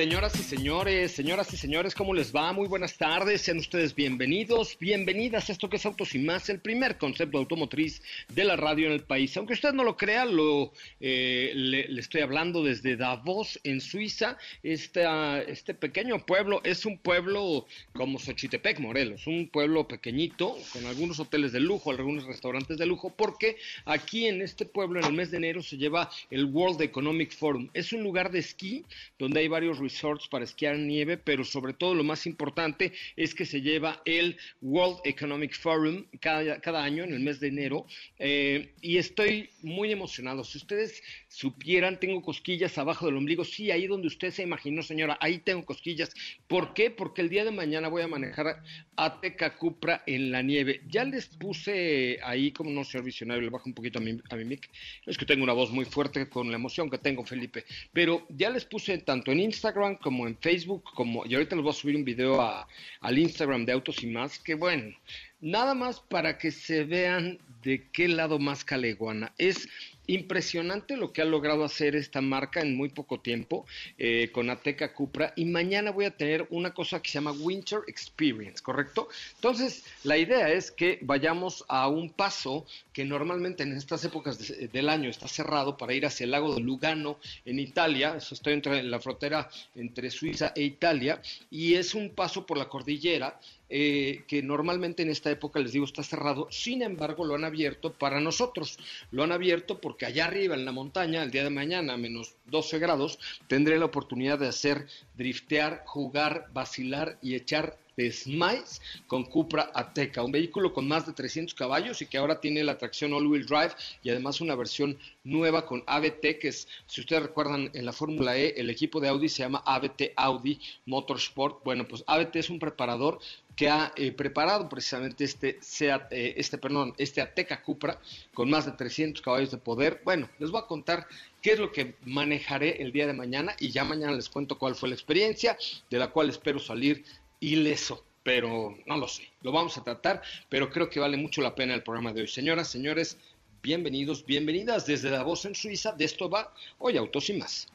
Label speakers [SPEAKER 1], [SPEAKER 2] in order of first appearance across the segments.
[SPEAKER 1] Señoras y señores, señoras y señores, ¿cómo les va? Muy buenas tardes, sean ustedes bienvenidos, bienvenidas a esto que es Autos y Más, el primer concepto automotriz de la radio en el país. Aunque usted no lo crea, lo, eh, le, estoy hablando desde Davos, en Suiza. Este pequeño pueblo es un pueblo como Xochitepec, Morelos, un pueblo pequeñito, con algunos hoteles de lujo, algunos restaurantes de lujo, porque aquí en este pueblo, en el mes de enero, se lleva el World Economic Forum. Es un lugar de esquí donde hay varios resorts para esquiar nieve, pero sobre todo lo más importante es que se lleva el World Economic Forum cada, cada año en el mes de enero eh, y estoy muy emocionado. Si ustedes supieran, tengo cosquillas abajo del ombligo, sí, ahí donde usted se imaginó, señora, ahí tengo cosquillas. ¿Por qué? Porque el día de mañana voy a manejar Ateca Cupra en la nieve. Ya les puse ahí, como no ser visionario, le bajo un poquito a mi, a mi mic. Es que tengo una voz muy fuerte con la emoción que tengo, Felipe. Pero ya les puse tanto en Instagram, como en Facebook, como, y ahorita les voy a subir un video a, al Instagram de Autos y más, que bueno, nada más para que se vean de qué lado más caleguana. Es impresionante lo que ha logrado hacer esta marca en muy poco tiempo eh, con Ateca Cupra. Y mañana voy a tener una cosa que se llama Winter Experience, ¿correcto? Entonces, la idea es que vayamos a un paso que normalmente en estas épocas del año está cerrado para ir hacia el lago de Lugano en Italia, eso estoy entre la frontera entre Suiza e Italia. Y es un paso por la cordillera eh, que normalmente en esta época, les digo, está cerrado, sin embargo lo han abierto para nosotros, lo han abierto porque allá arriba en la montaña, el día de mañana, a menos 12 grados, tendré la oportunidad de hacer driftear, jugar, vacilar y echar Smiles con Cupra Ateca, un vehículo con más de 300 caballos y que ahora tiene la tracción all-wheel drive y además una versión nueva con ABT, que es, si ustedes recuerdan, en la Fórmula E, el equipo de Audi se llama ABT Audi Motorsport. Bueno, pues ABT es un preparador que ha eh, preparado precisamente este Seat, eh, este, perdón, este Ateca Cupra con más de 300 caballos de poder. Bueno, les voy a contar qué es lo que manejaré el día de mañana y ya mañana les cuento cuál fue la experiencia, de la cual espero salir ileso, pero no lo sé. Lo vamos a tratar, pero creo que vale mucho la pena el programa de hoy. Señoras, señores, bienvenidos, bienvenidas desde Davos en Suiza. De esto va Hoy Autos y más.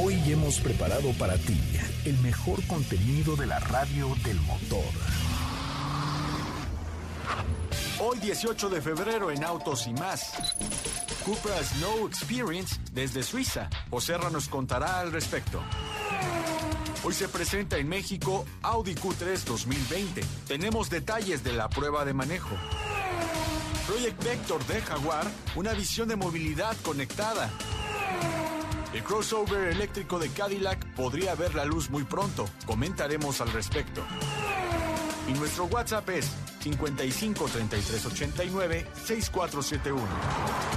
[SPEAKER 2] Hoy hemos preparado para ti el mejor contenido de la radio del motor.
[SPEAKER 3] Hoy 18 de febrero en Autos y más. Cupra Snow Experience desde Suiza. Oserra nos contará al respecto. Hoy se presenta en México Audi Q3 2020. Tenemos detalles de la prueba de manejo. Project Vector de Jaguar, una visión de movilidad conectada. El crossover eléctrico de Cadillac podría ver la luz muy pronto. Comentaremos al respecto. Y nuestro WhatsApp es 55 33 89 6471.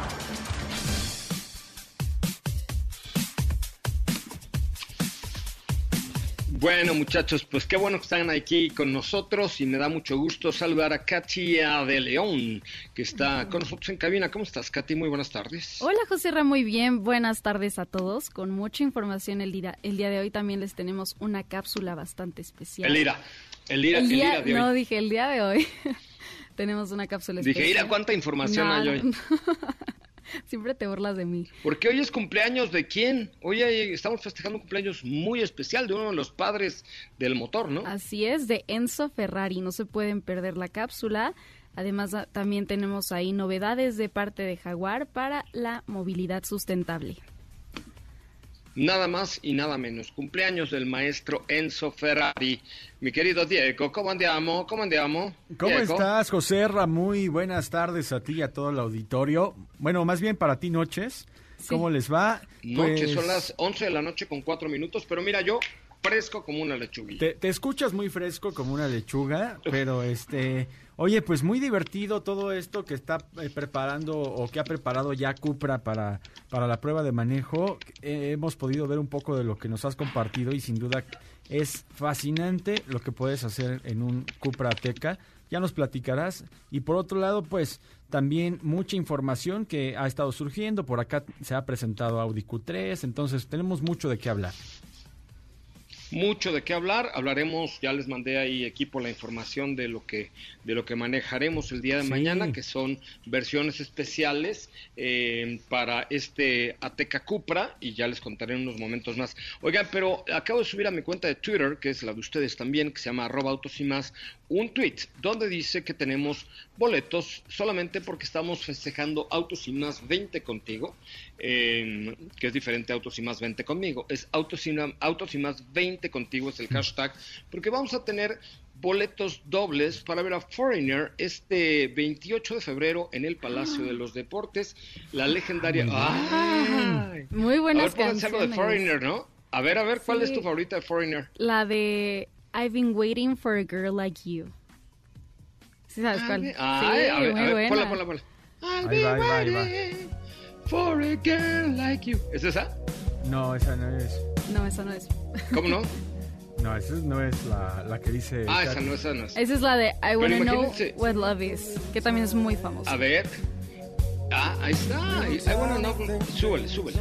[SPEAKER 1] Bueno, muchachos, pues qué bueno que están aquí con nosotros y me da mucho gusto saludar a Katia de León, que está con nosotros en cabina. ¿Cómo estás, Katy? Muy buenas tardes.
[SPEAKER 4] Hola, José Ra, muy bien. Buenas tardes a todos. Con mucha información el día, el día de hoy también les tenemos una cápsula bastante especial.
[SPEAKER 1] El IRA. El IRA, el
[SPEAKER 4] día,
[SPEAKER 1] de hoy.
[SPEAKER 4] No, dije el día de hoy. tenemos una cápsula especial.
[SPEAKER 1] Dije, IRA, ¿cuánta información hay hoy?
[SPEAKER 4] Siempre te burlas de mí.
[SPEAKER 1] Porque hoy es cumpleaños de quién? Hoy estamos festejando un cumpleaños muy especial de uno de los padres del motor, ¿no?
[SPEAKER 4] Así es, de Enzo Ferrari. No se pueden perder la cápsula. Además, también tenemos ahí novedades de parte de Jaguar para la movilidad sustentable
[SPEAKER 1] nada más y nada menos. Cumpleaños del maestro Enzo Ferrari. Mi querido Diego, ¿cómo andamos? ¿Cómo andamos?
[SPEAKER 5] ¿Cómo estás, José Ra? Muy buenas tardes a ti y a todo el auditorio. Bueno, más bien para ti noches. ¿Cómo les va?
[SPEAKER 1] Noches, son pues las 11 de la noche con 4 minutos, pero mira, yo fresco como una lechuga.
[SPEAKER 5] Te, escuchas muy fresco como una lechuga, pero este... Oye, pues muy divertido todo esto que está eh, preparando o que ha preparado ya Cupra para, para la prueba de manejo. Eh, hemos podido ver un poco de lo que nos has compartido y sin duda es fascinante lo que puedes hacer en un Cupra Ateca. Ya nos platicarás. Y por otro lado, pues también mucha información que ha estado surgiendo. Por acá se ha presentado Audi Q3, entonces tenemos mucho de qué hablar
[SPEAKER 1] mucho de qué hablar. Hablaremos, ya les mandé ahí equipo la información de lo que de lo que manejaremos el día de mañana, que son versiones especiales eh, para este Ateca Cupra y ya les contaré en unos momentos más. Oigan, pero acabo de subir a mi cuenta de Twitter, que es la de ustedes también, que se llama arroba autos y más, un tweet donde dice que tenemos boletos solamente porque estamos festejando Autos y Más 20 contigo, que es diferente a Autos y Más 20 conmigo. Es Autos y, Autos y Más 20 contigo, es el hashtag, porque vamos a tener boletos dobles para ver a Foreigner este 28 de febrero en el Palacio de los Deportes, la legendaria...
[SPEAKER 4] ¡Ay! Muy buenas
[SPEAKER 1] a ver, canciones. de Foreigner, ¿no? A ver, a ver, ¿cuál es tu favorita de Foreigner?
[SPEAKER 4] La de I've been waiting for a girl like you. ¿Sí sabes cuál? sí,
[SPEAKER 1] a ver, muy a ver, buena. Ponla, ponla, ponla. I'll be waiting for a girl like you. ¿Es esa?
[SPEAKER 5] No, esa no es.
[SPEAKER 4] No, esa no es.
[SPEAKER 1] ¿Cómo no?
[SPEAKER 5] No, esa no es la, la que dice.
[SPEAKER 1] Ah, esa no, esa no es.
[SPEAKER 4] Esa es la de I Wanna Know What Love Is, que también es muy famosa.
[SPEAKER 1] A ver. Ah, ahí está. I Wanna Know. Súbele, súbele.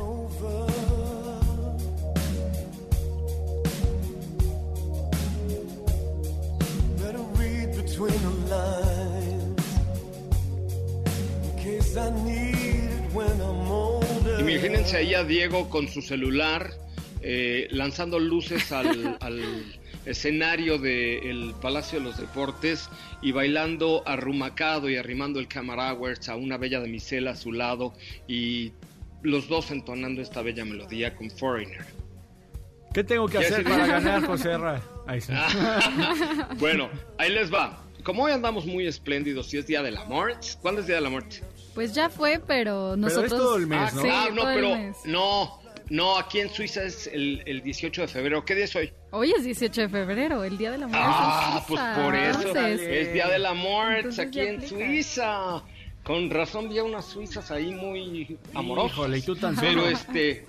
[SPEAKER 1] Imagínense ahí a Diego con su celular eh, lanzando luces al, escenario del Palacio de los Deportes y bailando arrumacado y arrimando el Camarauers a una bella damisela a su lado y los dos entonando esta bella melodía con Foreigner.
[SPEAKER 5] ¿Qué tengo que hacer para ganar, José Ra?
[SPEAKER 1] bueno, ahí les va como hoy andamos muy espléndidos y es Día de la Muerte, ¿cuándo es Día de la Muerte?
[SPEAKER 4] Pues ya fue, pero nosotros...
[SPEAKER 5] Pero es todo el mes, ¿no?
[SPEAKER 1] Ah, no, pero no, no, aquí en Suiza es el, el, 18 de febrero. ¿Qué día es hoy?
[SPEAKER 4] Hoy es 18 de febrero, el Día de la Muerte.
[SPEAKER 1] Ah, pues por eso es Día de la Muerte aquí en Suiza. Con razón vi a unas suizas ahí muy amorosas.
[SPEAKER 5] Híjole, y tú tan
[SPEAKER 1] Pero este...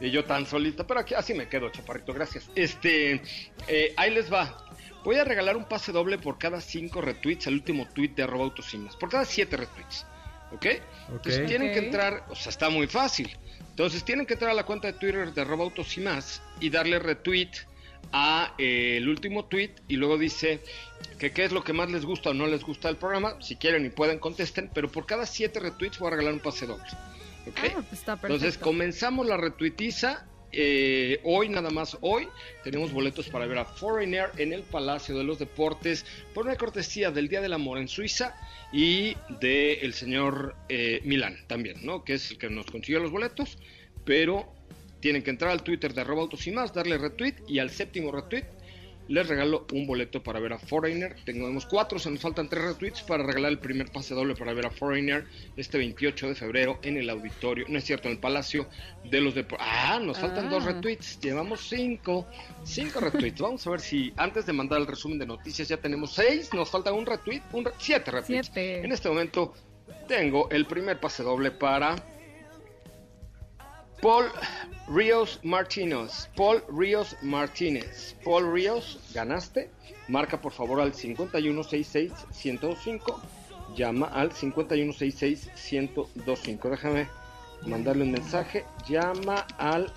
[SPEAKER 1] Y yo tan solita, pero aquí así me quedo, chaparrito, gracias. Este, eh, ahí les va. Voy a regalar un pase doble por cada cinco retweets al último tweet de arroba autosimas. Por cada siete retweets. ¿Ok? Entonces tienen que entrar, o sea, está muy fácil. Entonces tienen que entrar a la cuenta de Twitter de arroba autosimas y darle retweet a eh, el último tweet y luego dice que qué es lo que más les gusta o no les gusta del programa. Si quieren y pueden contesten, pero por cada siete retweets voy a regalar un pase doble. ¿Ok?
[SPEAKER 4] Ah, pues
[SPEAKER 1] Entonces comenzamos la retuitiza eh, hoy, nada más hoy, tenemos boletos para ver a Foreigner en el Palacio de los Deportes por una cortesía del Día del Amor en Suiza y del el señor eh, Milán también, ¿no? Que es el que nos consiguió los boletos, pero tienen que entrar al Twitter de arroba y más, darle retweet y al séptimo retweet les regalo un boleto para ver a Foreigner. Tenemos cuatro, se nos faltan tres retweets para regalar el primer pase doble para ver a Foreigner este 28 de febrero en el auditorio, no es cierto, en el Palacio de los Deportes. Ah, nos faltan dos ah. retweets, llevamos cinco, cinco retweets. Vamos a ver si antes de mandar el resumen de noticias ya tenemos seis, nos falta un retweet, un siete retweets. En este momento tengo el primer pase doble para Paul Ríos Martínez. Paul Ríos Martínez. Paul Ríos, ganaste. Marca por favor al 5166-1025. Llama al 5166-1025. Déjame mandarle un mensaje. Llama al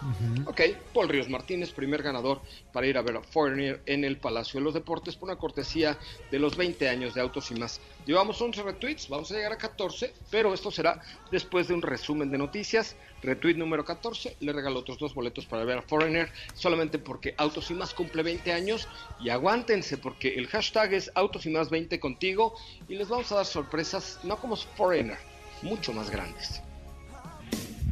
[SPEAKER 1] 5166-1025. Ok, Paul Ríos Martínez, primer ganador para ir a ver a Foreigner en el Palacio de los Deportes por una cortesía de los 20 años de Autos y más. Llevamos 11 retweets, vamos a llegar a 14, pero esto será después de un resumen de noticias. Retweet número 14, le regalo otros dos boletos para ver a Foreigner, solamente porque Autos y más cumple 20 años. Y aguántense, porque el hashtag es Autos y más 20 contigo y les vamos a dar sorpresas, no como Foreigner, mucho más grandes.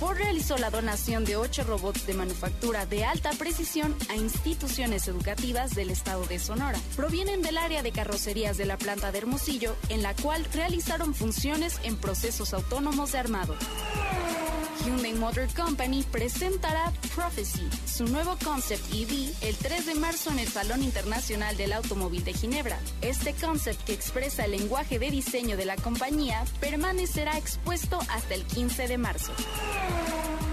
[SPEAKER 4] Ford realizó la donación de ocho robots de manufactura de alta precisión a instituciones educativas del estado de Sonora. Provienen del área de carrocerías de la planta de Hermosillo, en la cual realizaron funciones en procesos autónomos de armado. Hyundai Motor Company presentará Prophecy, su nuevo concept EV, el 3 de marzo en el Salón Internacional del Automóvil de Ginebra. Este concept, que expresa el lenguaje de diseño de la compañía, permanecerá expuesto hasta el 15 de marzo.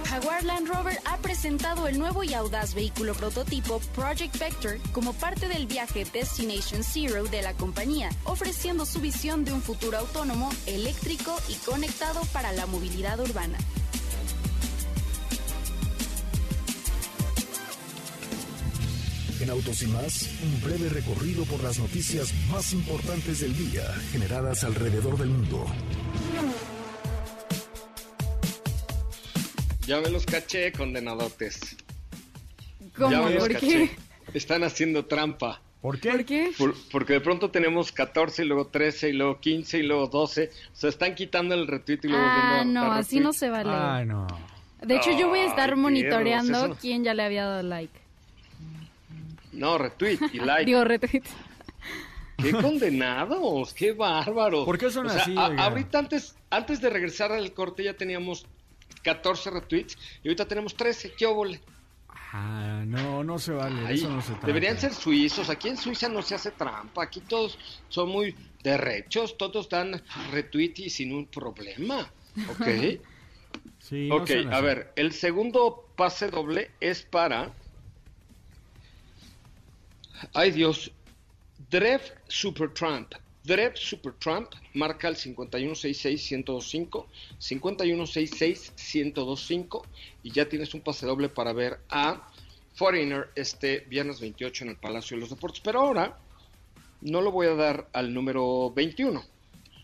[SPEAKER 4] Jaguar Land Rover ha presentado el nuevo y audaz vehículo prototipo Project Vector como parte del viaje Destination Zero de la compañía, ofreciendo su visión de un futuro autónomo, eléctrico y conectado para la movilidad urbana.
[SPEAKER 2] En Autos y más, un breve recorrido por las noticias más importantes del día generadas alrededor del mundo.
[SPEAKER 1] Ya me los caché, condenadotes.
[SPEAKER 4] ¿Cómo?
[SPEAKER 1] Ya me los
[SPEAKER 4] ¿Por
[SPEAKER 1] caché.
[SPEAKER 4] qué?
[SPEAKER 1] Están haciendo trampa.
[SPEAKER 5] ¿Por qué?
[SPEAKER 4] ¿Por qué?
[SPEAKER 1] Por- porque de pronto tenemos 14 y luego 13 y luego 15 y luego 12. O sea, están quitando el retweet y luego
[SPEAKER 4] Ah,
[SPEAKER 1] a
[SPEAKER 4] no,
[SPEAKER 1] dar
[SPEAKER 4] así no se vale.
[SPEAKER 5] Ay, no.
[SPEAKER 4] De hecho, yo voy a estar monitoreando
[SPEAKER 1] no-
[SPEAKER 4] quién ya le había dado like.
[SPEAKER 1] No, retweet y like.
[SPEAKER 4] Digo, retweet.
[SPEAKER 1] ¡Qué condenados! ¡Qué bárbaros!
[SPEAKER 5] ¿Por qué son
[SPEAKER 1] O sea,
[SPEAKER 5] así,
[SPEAKER 1] a- ahorita antes, antes de regresar al corte ya teníamos 14 retweets y ahorita tenemos 13. ¿Qué óvole?
[SPEAKER 5] Ah, no, no se vale.
[SPEAKER 1] Ay,
[SPEAKER 5] eso no se trata.
[SPEAKER 1] deberían ser suizos. Aquí en Suiza no se hace trampa. Aquí todos son muy derechos. Todos dan retweet y sin un problema. ¿Ok?
[SPEAKER 5] Sí,
[SPEAKER 1] ok, a ver. El segundo pase doble es para... Ay Dios. Drev Supertramp. Drev Supertramp marca el 5166-1025, 5166-1025 y ya tienes un pase doble para ver a Foreigner este viernes 28 en el Palacio de los Deportes. Pero ahora no lo voy a dar al número 21,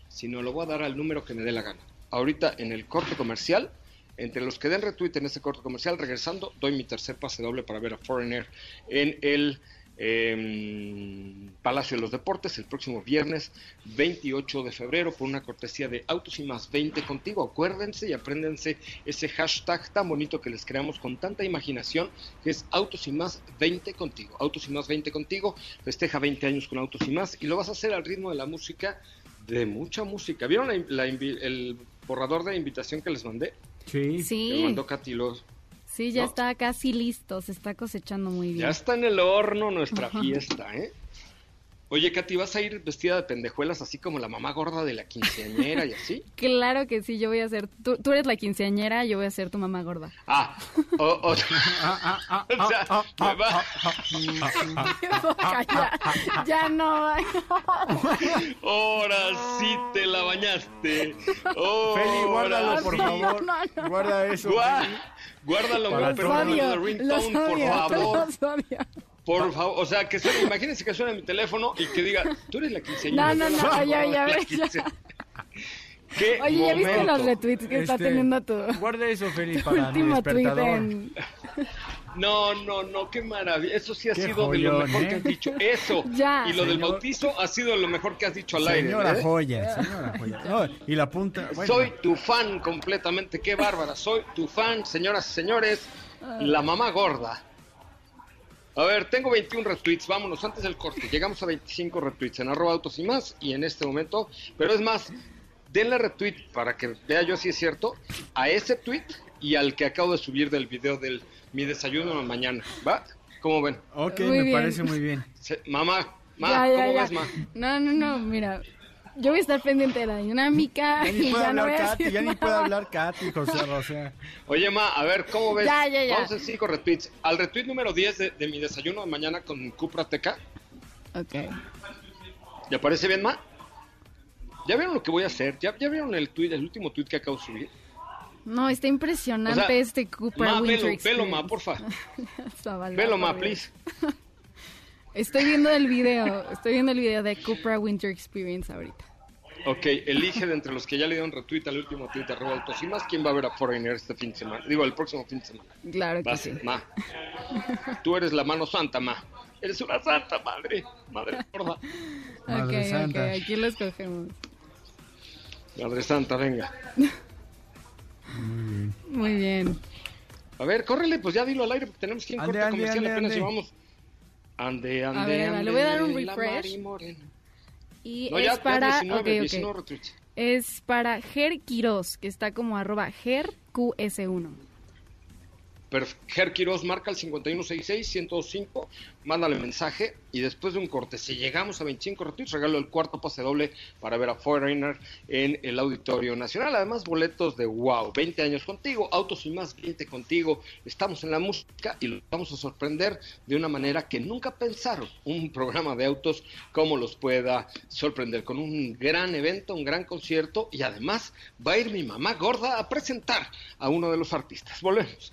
[SPEAKER 1] sino lo voy a dar al número que me dé la gana. Ahorita en el corte comercial, entre los que den retweet en ese corte comercial, regresando, doy mi tercer pase doble para ver a Foreigner en el em, Palacio de los Deportes el próximo viernes 28 de febrero por una cortesía de Autos y Más 20 contigo. Acuérdense y apréndense ese hashtag tan bonito que les creamos con tanta imaginación que es Autos y Más 20 contigo. Autos y Más 20 contigo. Festeja 20 años con Autos y Más y lo vas a hacer al ritmo de la música, de mucha música. ¿Vieron la- la invi- el borrador de invitación que les mandé?
[SPEAKER 5] Sí.
[SPEAKER 1] Que
[SPEAKER 4] Sí,
[SPEAKER 1] mandó Katy.
[SPEAKER 4] Sí, ya
[SPEAKER 1] ¿no?
[SPEAKER 4] está casi listo, se está cosechando muy bien.
[SPEAKER 1] Ya está en el horno nuestra fiesta, ¿eh? Oye, Katy, ¿vas a ir vestida de pendejuelas así como la mamá gorda de la quinceañera y así?
[SPEAKER 4] Claro que sí, yo voy a ser, tú, tú eres la quinceañera, yo voy a ser tu mamá gorda.
[SPEAKER 1] Ah, o, o- o sea, me va-
[SPEAKER 4] ya, ya no.
[SPEAKER 1] ahora sí te la bañaste.
[SPEAKER 5] Feli, guárdalo, por
[SPEAKER 4] no,
[SPEAKER 5] favor.
[SPEAKER 4] no, no.
[SPEAKER 5] Guarda eso.
[SPEAKER 1] Gua-
[SPEAKER 5] Feli.
[SPEAKER 1] Guárdalo,
[SPEAKER 5] Para
[SPEAKER 1] pero no
[SPEAKER 4] odio,
[SPEAKER 1] de ringtone, por favor. Por favor, o sea, que suene, imagínense que suene mi teléfono y que diga, tú eres la quinceañera.
[SPEAKER 4] No, no, no, ya, ya ves, ya.
[SPEAKER 1] ¿Qué
[SPEAKER 4] Oye, ¿ya viste
[SPEAKER 1] momento?
[SPEAKER 4] los retweets que está
[SPEAKER 5] Este,
[SPEAKER 4] teniendo tu,
[SPEAKER 5] Guarda eso, Feli,
[SPEAKER 4] tu
[SPEAKER 5] para mi
[SPEAKER 4] último tweet
[SPEAKER 5] despertador.
[SPEAKER 4] en...
[SPEAKER 1] No, no, no, qué maravilla. Eso sí ha
[SPEAKER 5] Qué
[SPEAKER 1] sido de lo mejor
[SPEAKER 5] ¿eh?
[SPEAKER 1] que has dicho. Eso.
[SPEAKER 4] Ya.
[SPEAKER 1] Y lo del bautizo ha sido lo mejor que has dicho al aire.
[SPEAKER 5] Señora
[SPEAKER 1] ¿eh?
[SPEAKER 5] joya, señora joya. No, y la punta. bueno.
[SPEAKER 1] Soy tu fan completamente. Qué bárbara. Soy tu fan, señoras y señores. La mamá gorda. A ver, tengo 21 retweets. Vámonos antes del corte. Llegamos a 25 retweets en arroba autos y más. Y en este momento, pero es más, denle retweet para que vea yo si es cierto a ese tweet y al que acabo de subir del video del mi desayuno en la mañana. ¿Va? ¿Cómo ven?
[SPEAKER 5] Ok,
[SPEAKER 4] Muy
[SPEAKER 5] me
[SPEAKER 4] bien.
[SPEAKER 5] parece muy bien.
[SPEAKER 1] Se- mamá, ma,
[SPEAKER 4] Ya, ya,
[SPEAKER 1] ¿cómo
[SPEAKER 4] ya.
[SPEAKER 1] ves, ma?
[SPEAKER 4] No, no, no, mira. Yo voy a estar pendiente de la dinámica
[SPEAKER 5] Ya ni puede
[SPEAKER 4] no
[SPEAKER 5] hablar
[SPEAKER 4] a
[SPEAKER 5] Katy, ya ni puede hablar Katy, José, o sea.
[SPEAKER 1] Oye, ma, a ver, ¿cómo ves?
[SPEAKER 4] Ya, ya, ya.
[SPEAKER 1] Vamos a cinco retweets. Al retweet número 10 de, de mi desayuno de mañana con Cupra Teca.
[SPEAKER 4] Ok.
[SPEAKER 1] ¿Ya parece bien, ma? ¿Ya vieron lo que voy a hacer? ¿Ya, ya vieron el tweet, el último tweet que acabo de subir?
[SPEAKER 4] No, está impresionante
[SPEAKER 1] O sea,
[SPEAKER 4] este Cooper
[SPEAKER 1] Ma,
[SPEAKER 4] Winter
[SPEAKER 1] velo, velo, ma, porfa. Velo, ma,
[SPEAKER 4] por
[SPEAKER 1] please.
[SPEAKER 4] Estoy viendo el video, estoy viendo el video de Cupra Winter Experience ahorita.
[SPEAKER 1] Ok, elige de entre los que ya le dieron retweet al último tweet de arroba autos y más quién va a ver a Foreigner este fin de semana. Digo, el próximo fin de semana.
[SPEAKER 4] Claro que
[SPEAKER 1] Vas,
[SPEAKER 4] sí.
[SPEAKER 1] ma. Tú eres la mano santa, ma. Eres una santa, madre. Madre gorda.
[SPEAKER 5] Madre
[SPEAKER 4] ok,
[SPEAKER 5] Santa.
[SPEAKER 4] ok, aquí lo escogemos.
[SPEAKER 1] Madre santa, venga.
[SPEAKER 4] Muy bien.
[SPEAKER 1] A ver, córrele, pues ya dilo al aire porque tenemos que ir corte
[SPEAKER 5] ande,
[SPEAKER 1] comercial,
[SPEAKER 5] ande,
[SPEAKER 1] apenas
[SPEAKER 5] ande.
[SPEAKER 1] llevamos. Ande, ande,
[SPEAKER 4] A ver,
[SPEAKER 1] ande,
[SPEAKER 4] le voy a dar un refresh. Y
[SPEAKER 1] No,
[SPEAKER 4] es
[SPEAKER 1] ya, ya
[SPEAKER 4] para.
[SPEAKER 1] 19,
[SPEAKER 4] ok, ok.
[SPEAKER 1] 19 retweets.
[SPEAKER 4] Es para Ger Quiroz, que está como arroba GerQS1.
[SPEAKER 1] Pero Ger Quiroz marca el 5166-105, mándale mensaje y después de un corte, si llegamos a 25 retweets, regalo el cuarto pase doble para ver a Foreigner en el Auditorio Nacional. Además, boletos de wow, 20 años contigo, autos y más 20 contigo. Estamos en la música y los vamos a sorprender de una manera que nunca pensaron un programa de autos como los pueda sorprender con un gran evento, un gran concierto y además va a ir mi mamá gorda a presentar a uno de los artistas. Volvemos.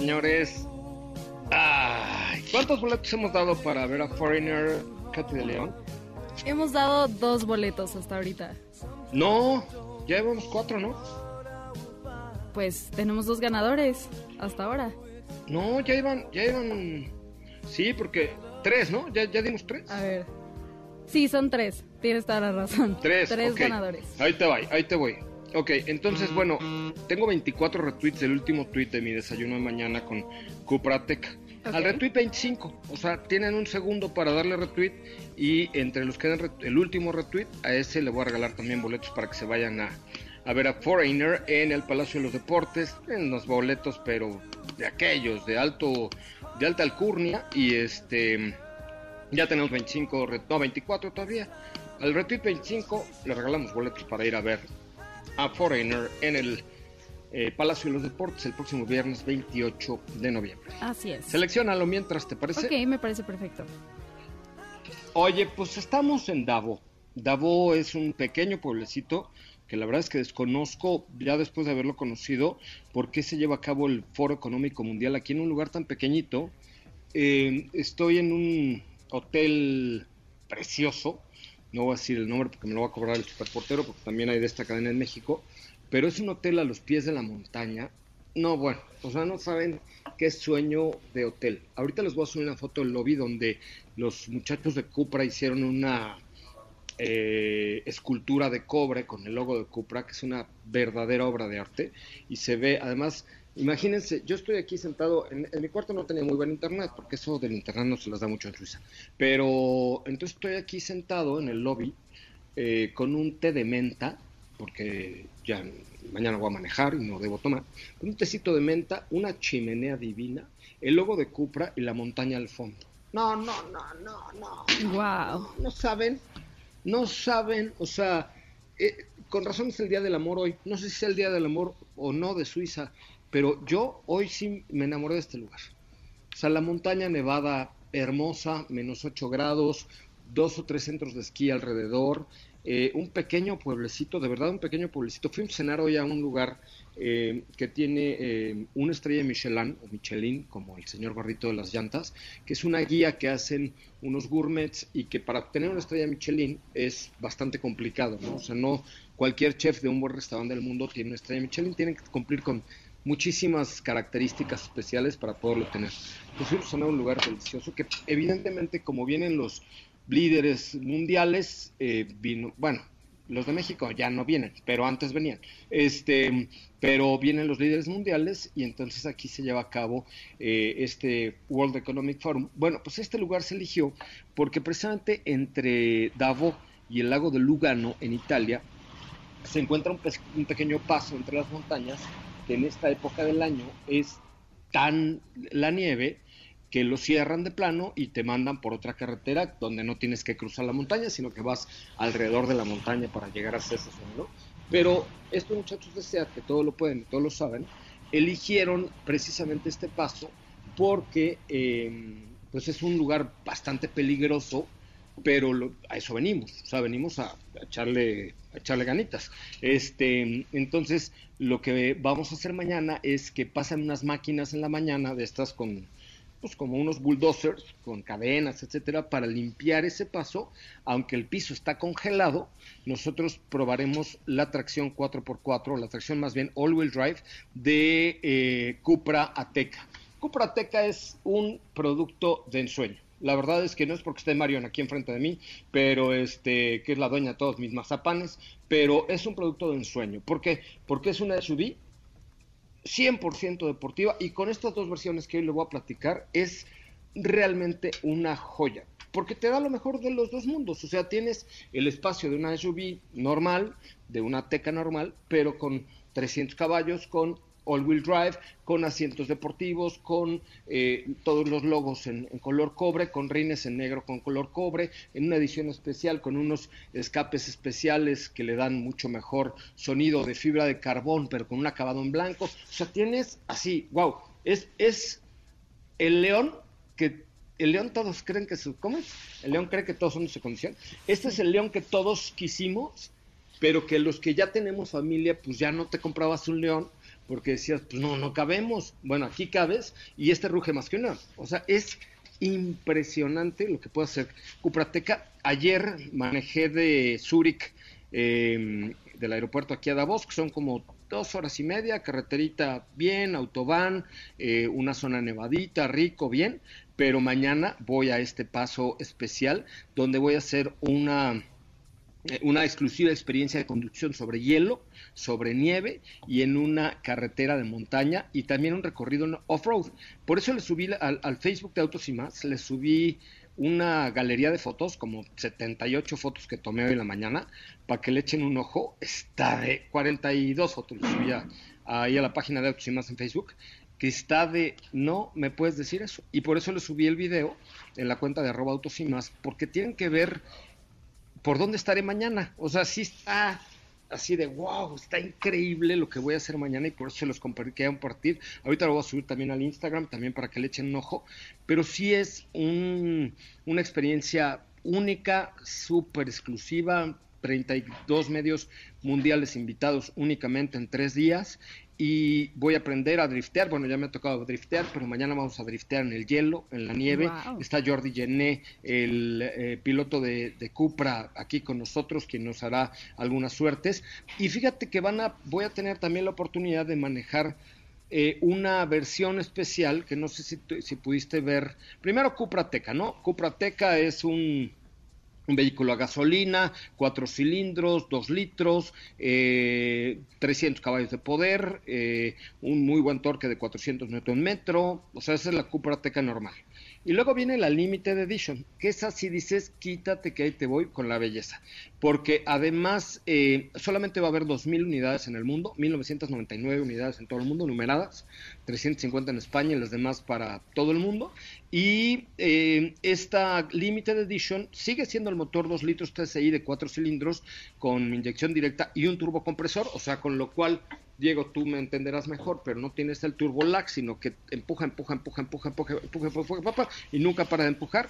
[SPEAKER 1] Señores, ay, ¿cuántos boletos hemos dado para ver a Foreigner Katy de León?
[SPEAKER 4] Hemos dado dos boletos hasta ahorita.
[SPEAKER 1] No, ya llevamos cuatro, ¿no?
[SPEAKER 4] Pues tenemos dos ganadores hasta ahora.
[SPEAKER 1] No, ya iban, ya iban, sí, porque tres, ¿no? Ya, ya dimos tres.
[SPEAKER 4] A ver. Sí, son tres. Tienes toda la razón.
[SPEAKER 1] Tres, ok.
[SPEAKER 4] ganadores.
[SPEAKER 1] Ahí te voy, ahí te voy. Ok, entonces, bueno, tengo 24 retweets del último tweet de mi desayuno de mañana con Cupra Tech.
[SPEAKER 4] Ok.
[SPEAKER 1] Al retweet 25, o sea, tienen un segundo para darle retweet y entre los que den el último retweet, a ese le voy a regalar también boletos para que se vayan a, a ver a Foreigner en el Palacio de los Deportes, en los boletos, pero de aquellos, de alto, de alta alcurnia y este... Ya tenemos 25, re- no, 24 todavía. Al retweet 25 le regalamos boletos para ir a ver a Foreigner en el eh, Palacio de los Deportes el próximo viernes 28 de noviembre.
[SPEAKER 4] Así es.
[SPEAKER 1] Seleccionalo mientras, ¿te parece?
[SPEAKER 4] Ok, me parece perfecto.
[SPEAKER 1] Oye, pues estamos en Davo. Davo es un pequeño pueblecito que la verdad es que desconozco, ya después de haberlo conocido, por qué se lleva a cabo el Foro Económico Mundial aquí en un lugar tan pequeñito. Eh, estoy en un hotel precioso, no voy a decir el nombre porque me lo va a cobrar el superportero, porque también hay de esta cadena en México, pero es un hotel a los pies de la montaña. No, bueno, o sea, no saben qué sueño de hotel. Ahorita les voy a subir una foto del lobby donde los muchachos de Cupra hicieron una eh, escultura de cobre con el logo de Cupra, que es una verdadera obra de arte, y se ve, además, imagínense, yo estoy aquí sentado, en, en mi cuarto no tenía muy buen internet, porque eso del internet no se las da mucho en Suiza, pero entonces estoy aquí sentado en el lobby eh, con un té de menta, porque ya mañana voy a manejar y no debo tomar, un tecito de menta, una chimenea divina, el logo de Cupra y la montaña al fondo. No, no, no, no, no.
[SPEAKER 4] Wow.
[SPEAKER 1] No saben, no saben, o sea, eh, con razón es el Día del Amor hoy. No sé si es el Día del Amor o no de Suiza, pero yo hoy sí me enamoré de este lugar. O sea, la montaña nevada, hermosa, menos 8 grados, dos o tres centros de esquí alrededor, eh, un pequeño pueblecito, de verdad un pequeño pueblecito. Fuimos a cenar hoy a un lugar eh, que tiene eh, una estrella Michelin, o Michelin, como el señor Barrito de las llantas, que es una guía que hacen unos gourmets y que para obtener una estrella Michelin es bastante complicado, ¿no? O sea, no cualquier chef de un buen restaurante del mundo tiene una estrella Michelin, tienen que cumplir con muchísimas características especiales para poderlo tener. Pues fuimos a un lugar delicioso que evidentemente como vienen los líderes mundiales, eh, bueno, los de México ya no vienen, pero antes venían. Este, pero vienen los líderes mundiales y entonces aquí se lleva a cabo eh, este World Economic Forum. Bueno, pues este lugar se eligió porque precisamente entre Davos y el lago de Lugano en Italia se encuentra un pequeño paso entre las montañas en esta época del año es tan la nieve que lo cierran de plano y te mandan por otra carretera donde no tienes que cruzar la montaña, sino que vas alrededor de la montaña para llegar a ese ¿no? Pero estos muchachos de SEAT, que todo lo pueden, todos lo saben, eligieron precisamente este paso porque em, pues es un lugar bastante peligroso, pero a eso venimos, o sea, venimos a, echarle, a echarle ganitas. Este, entonces, lo que vamos a hacer mañana es que pasan unas máquinas en la mañana de estas con pues como unos bulldozers con cadenas, etcétera, para limpiar ese paso, aunque el piso está congelado, nosotros probaremos la tracción 4x4, la tracción más bien all-wheel drive de eh, Cupra Ateca. Cupra Ateca es un producto de ensueño. La verdad es que no es porque esté Marion aquí enfrente de mí, pero este, que es la dueña de todos mis mazapanes, pero es un producto de ensueño. ¿Por qué? Porque es una SUV 100% deportiva y con estas dos versiones que hoy le voy a platicar es realmente una joya porque te da lo mejor de los dos mundos, o sea, tienes el espacio de una SUV normal, de una Teca normal, pero con 300 caballos, con all-wheel drive, con asientos deportivos, con eh, todos los logos en, color cobre, con rines en negro con color cobre, en una edición especial con unos escapes especiales que le dan mucho mejor sonido de fibra de carbón, pero con un acabado en blanco. O sea, tienes así, wow, es, es el león que el león todos creen que su, ¿cómo es? El león cree que todos son de su condición. Este es el león que todos quisimos, pero que los que ya tenemos familia, pues ya no te comprabas un león porque decías, pues no, no cabemos. Bueno, aquí cabes y este ruge más que una. O sea, es impresionante lo que puede hacer Cuprateca. Ayer manejé de Zúrich, em, del aeropuerto aquí a Davos, que son como dos horas y media, carreterita bien, autobán, eh, una zona nevadita, rico, bien, pero mañana voy a este paso especial donde voy a hacer una eh, una exclusiva experiencia de conducción sobre hielo, sobre nieve y en una carretera de montaña y también un recorrido off-road. Por eso le subí al, Facebook de Autos y más, le subí una galería de fotos, como 78 fotos que tomé hoy en la mañana, para que le echen un ojo. Está de 42 fotos, le subí ahí a la página de Autos y más en Facebook, que está de no me puedes decir eso. Y por eso le subí el video en la cuenta de arroba Autos y más, porque tienen que ver por dónde estaré mañana. O sea, sí está así de wow, está increíble lo que voy a hacer mañana y por eso se los quería compartir. Ahorita lo voy a subir también al Instagram, también para que le echen un ojo. Pero sí es un, una experiencia única, súper exclusiva. 32 medios mundiales invitados únicamente en tres días y voy a aprender a driftear. Bueno, ya me ha tocado driftear, pero mañana vamos a driftear en el hielo, en la nieve. Está Jordi Gené, el eh, piloto de, de, Cupra, aquí con nosotros, quien nos hará algunas suertes. Y fíjate que van a, voy a tener también la oportunidad de manejar eh, una versión especial que no sé si, si pudiste ver. Primero Cupra Teca, ¿no? Cupra Teca es un un vehículo a gasolina, cuatro cilindros, dos litros, eh, 300 caballos de poder, eh, un muy buen torque de 400 Nm, o sea, esa es la Cupra Teca normal. Y luego viene la Limited Edition, que es así dices, quítate que ahí te voy con la belleza. Porque además eh, solamente va a haber 2.000 unidades en el mundo, 1.999 unidades en todo el mundo, numeradas, 350 en España y las demás para todo el mundo. Y eh, esta Limited Edition sigue siendo el motor 2 litros TSI de 4 cilindros con inyección directa y un turbocompresor, o sea, con lo cual Diego, tú me entenderás mejor, pero no tienes el turbo lag, sino que empuja, empuja, empuja, empuja, empuja, empuja, empuja, empuja y nunca para de empujar.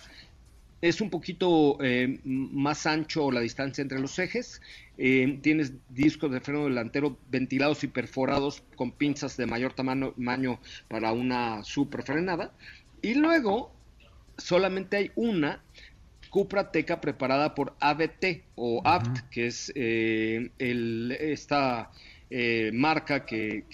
[SPEAKER 1] Es un poquito eh, más ancho la distancia entre los ejes. Eh, tienes discos de freno delantero ventilados y perforados con pinzas de mayor tamaño, para una super frenada. Y luego solamente hay una Cupra Teca preparada por ABT o APT, que es eh, el, esta marca que,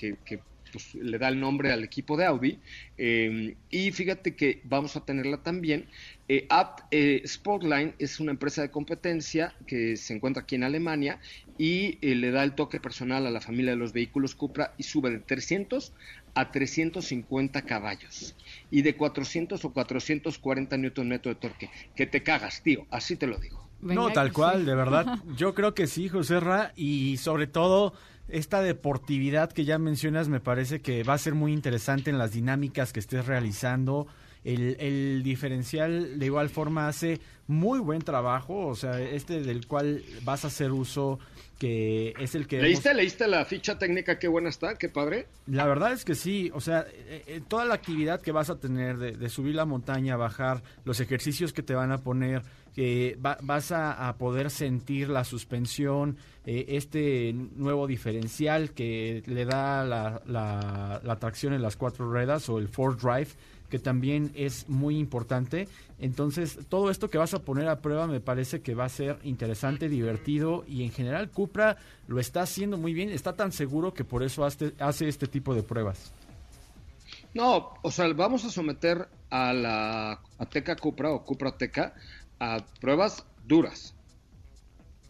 [SPEAKER 1] pues, le da el nombre al equipo de Audi. y fíjate que vamos a tenerla también eh, Apt eh, Sportline es una empresa de competencia que se encuentra aquí en Alemania y eh, le da el toque personal a la familia de los vehículos Cupra y sube de 300 a 350 caballos y de 400 o 440 newton metro de torque. Que te cagas, tío, así te lo digo.
[SPEAKER 5] no, tal cual, de verdad. Yo creo que sí, José Ra, y sobre todo esta deportividad que ya mencionas me parece que va a ser muy interesante en las dinámicas que estés realizando el, diferencial de igual forma hace muy buen trabajo, o sea, este del cual vas a hacer uso que es el que...
[SPEAKER 1] ¿Leíste, ¿Leíste la ficha técnica? Qué buena está, qué padre.
[SPEAKER 5] La verdad es que sí, o sea, eh, eh, toda la actividad que vas a tener de, subir la montaña, bajar, los ejercicios que te van a poner, que vas a, poder sentir la suspensión, eh, este nuevo diferencial que le da la, la, la tracción en las cuatro ruedas o el four drive, que también es muy importante. Entonces, todo esto que vas a poner a prueba me parece que va a ser interesante, divertido y en general Cupra lo está haciendo muy bien, está tan seguro que por eso hace, hace este tipo de pruebas.
[SPEAKER 1] No, o sea, vamos a someter a la Ateca Cupra o Cupra Teca a pruebas duras.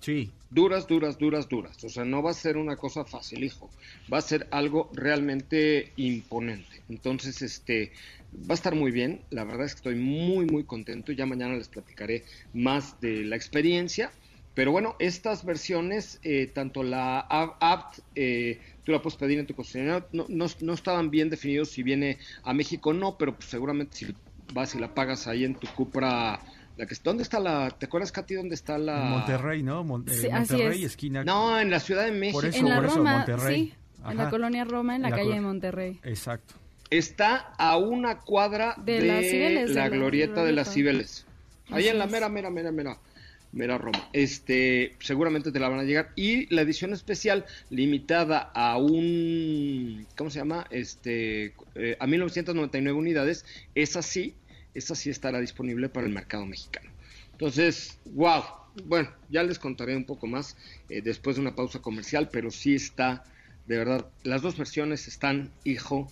[SPEAKER 5] Sí.
[SPEAKER 1] Duras, duras, duras, duras. O sea, no va a ser una cosa fácil, hijo. Va a ser algo realmente imponente. Entonces, este, va a estar muy bien. La verdad es que estoy muy, muy contento. Ya mañana les platicaré más de la experiencia. Pero bueno, estas versiones, eh, tanto la app, eh, tú la puedes pedir en tu concesionario, no, no, estaban bien definidos si viene a México o no, pero pues seguramente si vas y la pagas ahí en tu Cupra, la que, ¿dónde está la, te acuerdas Katy, dónde está la?
[SPEAKER 5] Monterrey, ¿no?
[SPEAKER 4] Eh, Monterrey,
[SPEAKER 5] esquina.
[SPEAKER 1] No, en la Ciudad de México.
[SPEAKER 4] Por eso, en la Roma, Monterrey. Sí, en la colonia Roma, en la, calle de Monterrey.
[SPEAKER 5] Exacto.
[SPEAKER 1] Está a una cuadra de, la glorieta de las Cibeles. Ahí en la mera, mera, mera, mera, mera Roma. Este, seguramente te la van a llegar. Y la edición especial, limitada a un, ¿cómo se llama? Este, eh, a 1999 unidades, esa sí, esa sí estará disponible para el mercado mexicano. Entonces, wow. Bueno, ya les contaré un poco más eh, después de una pausa comercial, pero sí está, de verdad, las dos versiones están, hijo,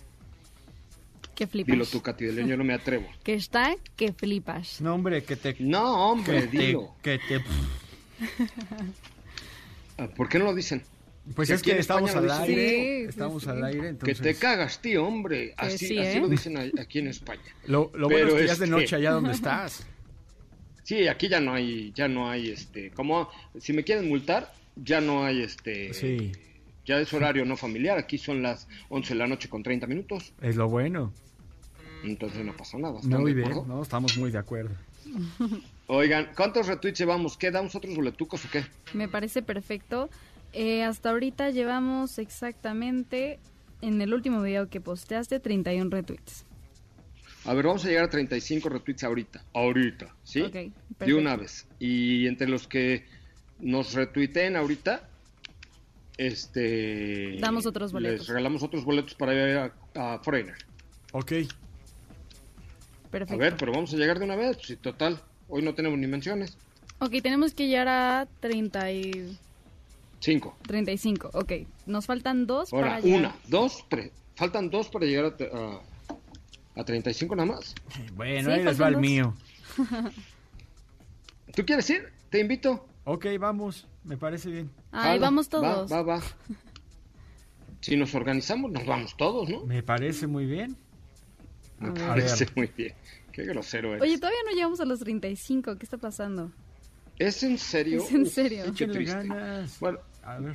[SPEAKER 4] que flipas.
[SPEAKER 1] Dilo tú, Katy, del yo no me atrevo.
[SPEAKER 4] Que está, que flipas.
[SPEAKER 5] No, hombre, que te...
[SPEAKER 1] No, hombre, dilo.
[SPEAKER 5] que te...
[SPEAKER 1] Ah, ¿Por qué no lo dicen?
[SPEAKER 5] Pues es que estamos al aire, estamos al aire, entonces...
[SPEAKER 1] Que te cagas, tío, hombre. Así, así lo ¿eh? dicen aquí en España.
[SPEAKER 5] Lo, lo bueno es que ya es de noche allá donde estás.
[SPEAKER 1] Sí, aquí ya no hay, ya no hay, este, como, si me quieren multar, ya no hay, este...
[SPEAKER 5] Sí.
[SPEAKER 1] Ya es horario no familiar, aquí son las 11 de la noche con 30 minutos.
[SPEAKER 5] Es lo bueno
[SPEAKER 1] entonces no pasa nada.
[SPEAKER 5] Muy bien, no, estamos muy de acuerdo.
[SPEAKER 1] Oigan, ¿cuántos retweets llevamos? ¿Qué damos otros boletucos o qué?
[SPEAKER 4] Me parece perfecto. Eh, hasta ahorita llevamos exactamente, en el último video que posteaste, 31 retweets.
[SPEAKER 1] A ver, vamos a llegar a 35 retweets ahorita. Ahorita, ¿sí? de una vez. Y entre los que nos retuiteen ahorita, este...
[SPEAKER 4] Damos otros boletos.
[SPEAKER 1] Les regalamos otros boletos para ir a, a Foreigner.
[SPEAKER 5] Ok.
[SPEAKER 1] A ver, pero vamos a llegar de una vez. Si total, hoy no tenemos ni menciones.
[SPEAKER 4] Ok, tenemos que llegar a 35. 35, ok. Nos faltan dos
[SPEAKER 1] Ahora, para una, dos, tres. Faltan dos para llegar a, a, 35 nada más.
[SPEAKER 5] Bueno, ahí les va el mío.
[SPEAKER 1] ¿Tú quieres ir? Te invito.
[SPEAKER 5] Ok, vamos. Me parece bien.
[SPEAKER 4] Ahí vamos todos.
[SPEAKER 1] Va, va, va. Si nos organizamos, nos vamos todos, ¿no?
[SPEAKER 5] Me parece muy bien.
[SPEAKER 1] Me parece muy bien. Qué grosero eres.
[SPEAKER 4] Oye, todavía no llegamos a los 35. ¿Qué está pasando?
[SPEAKER 1] ¿Es en serio?
[SPEAKER 4] Es en serio.
[SPEAKER 1] qué triste. Bueno,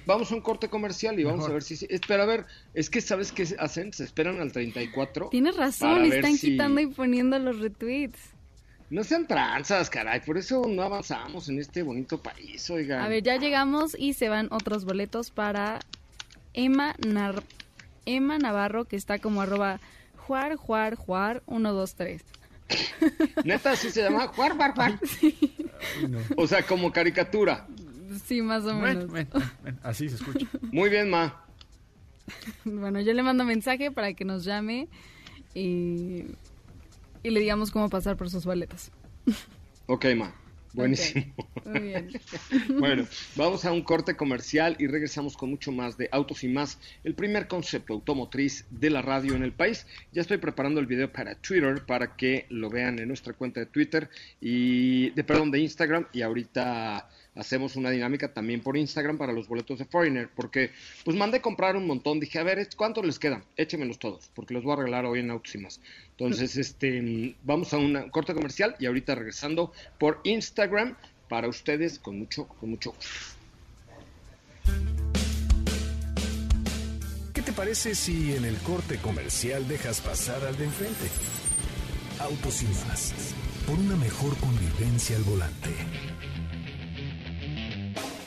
[SPEAKER 1] vamos a un corte comercial y vamos a ver si... Espera, a ver, es que ¿sabes qué hacen? Se esperan al 34.
[SPEAKER 4] Tienes razón, están quitando y poniendo los retweets.
[SPEAKER 1] No sean tranzas, caray, por eso no avanzamos en este bonito país, oigan.
[SPEAKER 4] A ver, ya llegamos y se van otros boletos para Emma, Emma Navarro, que está como arroba juar, juar, juar, 1, 2, 3.
[SPEAKER 1] Neta, así se llama. Juar, juar, juar. O sea, como caricatura.
[SPEAKER 4] Sí, más o menos.
[SPEAKER 5] Así se escucha.
[SPEAKER 1] Muy bien, Ma.
[SPEAKER 4] Bueno, yo le mando mensaje para que nos llame y, y le digamos cómo pasar por sus boletos.
[SPEAKER 1] Ok, Ma. Buenísimo.
[SPEAKER 4] Muy bien.
[SPEAKER 1] Bueno, vamos a un corte comercial y regresamos con mucho más de Autos y más, el primer concepto automotriz de la radio en el país. Ya estoy preparando el video para Twitter para que lo vean en nuestra cuenta de Twitter y de perdón de Instagram y ahorita hacemos una dinámica también por Instagram para los boletos de Foreigner porque pues mandé comprar un montón, dije, a ver, ¿cuántos les quedan? Échemelos todos, porque los voy a regalar hoy en más. Entonces, este, vamos a un corte comercial y ahorita regresando por Instagram para ustedes con mucho, con mucho gusto.
[SPEAKER 2] ¿Qué te parece si en el corte comercial dejas pasar al de enfrente? Autos y más. Por una mejor convivencia al volante.